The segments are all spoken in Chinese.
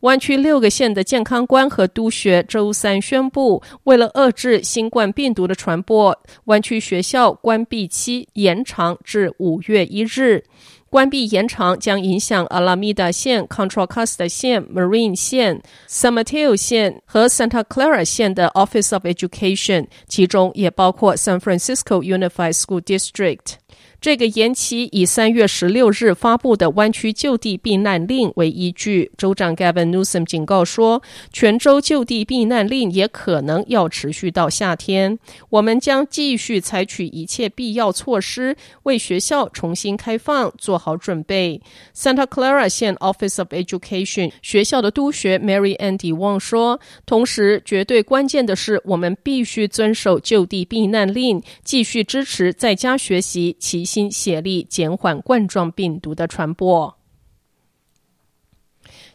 湾区六个县的健康官和督学周三宣布，为了遏制新冠病毒的传播，湾区学校关闭期延长至五月一日。关闭延长将影响阿拉米达县、Contra Costa 县、Marine 县、San Mateo 县和 Santa Clara 县的 Office of Education，其中也包括 San Francisco Unified School District。这个延期以三月十六日发布的湾区就地避难令为依据，州长 Gavin Newsom 警告说，全州就地避难令也可能要持续到夏天。我们将继续采取一切必要措施，为学校重新开放做好准备。Santa Clara 县 Office of Education 学校的督学 Mary Andy Wong 说，同时绝对关键的是，我们必须遵守就地避难令，继续支持在家学习。其心协力减缓冠状病毒的传播。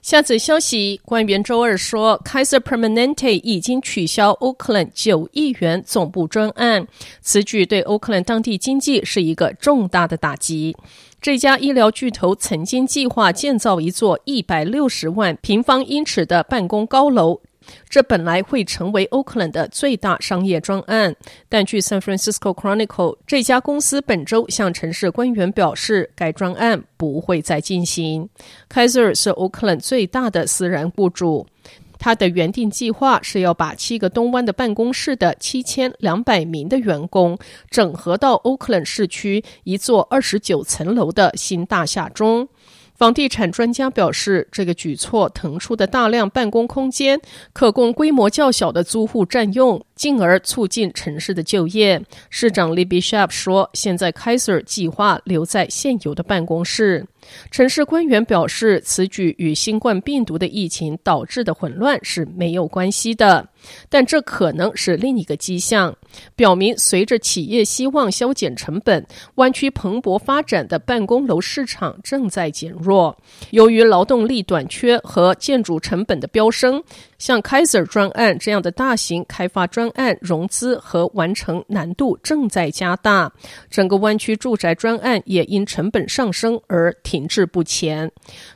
下则消息，官员周二说，Kaiser Permanente 已经取消 Oakland 九亿元总部专案，此举对 Oakland 当地经济是一个重大的打击。这家医疗巨头曾经计划建造一座一百六十万平方英尺的办公高楼。这本来会成为 Oakland 的最大商业专案，但据 San Francisco Chronicle，这家公司本周向城市官员表示，该专案不会再进行。Kaiser 是 Oakland 最大的私人雇主，他的原定计划是要把七个东湾的办公室的七千两百名的员工整合到 Oakland 市区一座二十九层楼的新大厦中。房地产专家表示，这个举措腾出的大量办公空间可供规模较小的租户占用，进而促进城市的就业。市长 Libby Schaap 说：“现在 Kaiser 计划留在现有的办公室。”城市官员表示，此举与新冠病毒的疫情导致的混乱是没有关系的，但这可能是另一个迹象，表明随着企业希望削减成本，湾区蓬勃发展的办公楼市场正在减弱。由于劳动力短缺和建筑成本的飙升，像 Kaiser 专案这样的大型开发专案融资和完成难度正在加大。整个湾区住宅专案也因成本上升而停滞不前。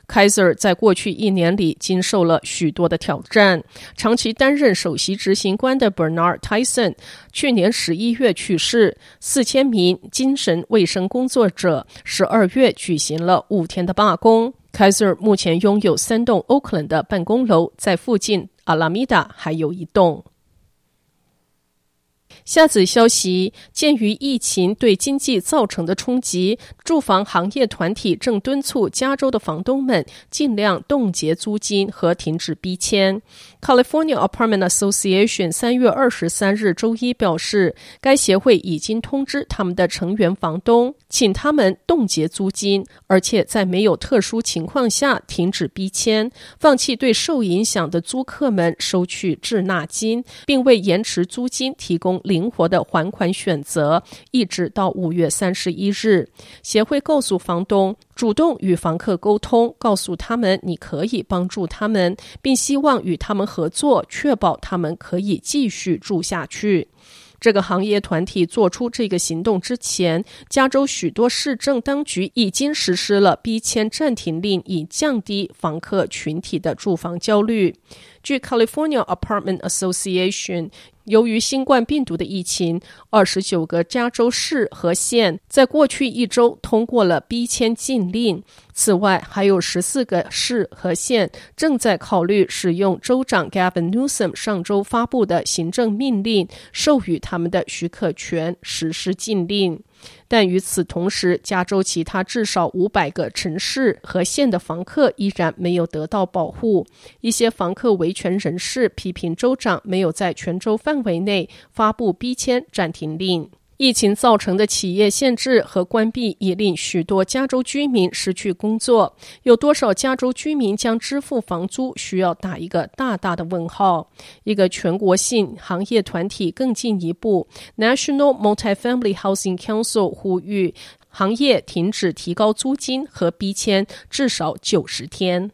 Kaiser 在过去一年里经受了许多的挑战。长期担任首席执行官的 Bernard Tyson 去年十一月去世，四千名精神卫生工作者十二月举行了五天的罢工。Kaiser 目前拥有三栋 Oakland 的办公楼，在附近阿拉米达还有一栋。下子消息，鉴于疫情对经济造成的冲击，住房行业团体正敦促加州的房东们尽量冻结租金和停止逼迁。California Apartment Association 三月二十三日周一表示，该协会已经通知他们的成员房东，请他们冻结租金，而且在没有特殊情况下停止逼迁，放弃对受影响的租客们收取滞纳金，并为延迟租金提供零。灵活的还款选择，一直到五月三十一日。协会告诉房东，主动与房客沟通，告诉他们你可以帮助他们，并希望与他们合作，确保他们可以继续住下去。这个行业团体做出这个行动之前，加州许多市政当局已经实施了逼迁暂停令，以降低房客群体的住房焦虑。据 California Apartment Association。由于新冠病毒的疫情，二十九个加州市和县在过去一周通过了逼迁禁令。此外，还有十四个市和县正在考虑使用州长 Gavin Newsom 上周发布的行政命令，授予他们的许可权实施禁令。但与此同时，加州其他至少五百个城市和县的房客依然没有得到保护。一些房客维权人士批评州长没有在全州范围内发布逼迁暂停令。疫情造成的企业限制和关闭已令许多加州居民失去工作。有多少加州居民将支付房租，需要打一个大大的问号。一个全国性行业团体更进一步，National Multifamily Housing Council 呼吁行业停止提高租金和逼迁至少九十天。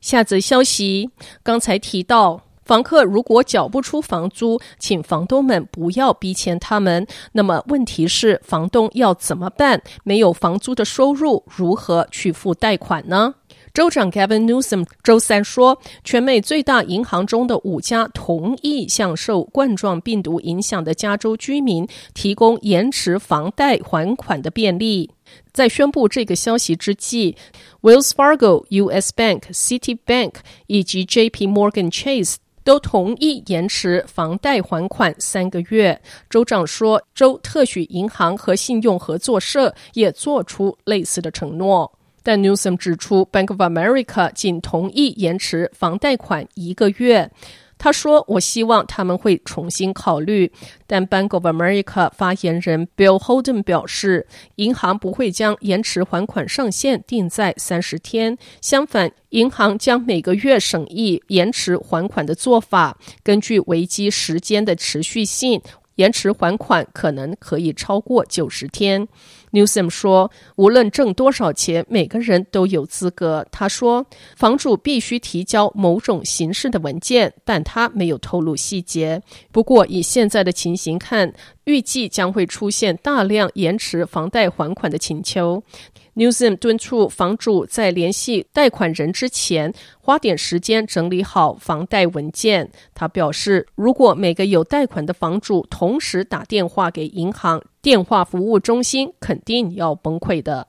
下则消息，刚才提到。房客如果缴不出房租，请房东们不要逼迁他们。那么问题是，房东要怎么办？没有房租的收入，如何去付贷款呢？州长 Gavin Newsom 周三说，全美最大银行中的五家同意向受冠状病毒影响的加州居民提供延迟房贷还款的便利。在宣布这个消息之际，Wells Fargo、U.S. Bank、Citibank 以及 J.P. Morgan Chase。都同意延迟房贷还款三个月。州长说，州特许银行和信用合作社也做出类似的承诺。但 Newsom 指出，Bank of America 仅同意延迟房贷款一个月。他说：“我希望他们会重新考虑。”但 Bank of America 发言人 Bill Holden 表示，银行不会将延迟还款上限定在三十天。相反，银行将每个月审议延迟还款的做法，根据危机时间的持续性。延迟还款可能可以超过九十天。Newsom 说：“无论挣多少钱，每个人都有资格。”他说：“房主必须提交某种形式的文件，但他没有透露细节。不过，以现在的情形看，预计将会出现大量延迟房贷还款的请求。” Newsom 敦促房主在联系贷款人之前，花点时间整理好房贷文件。他表示，如果每个有贷款的房主同时打电话给银行，电话服务中心肯定要崩溃的。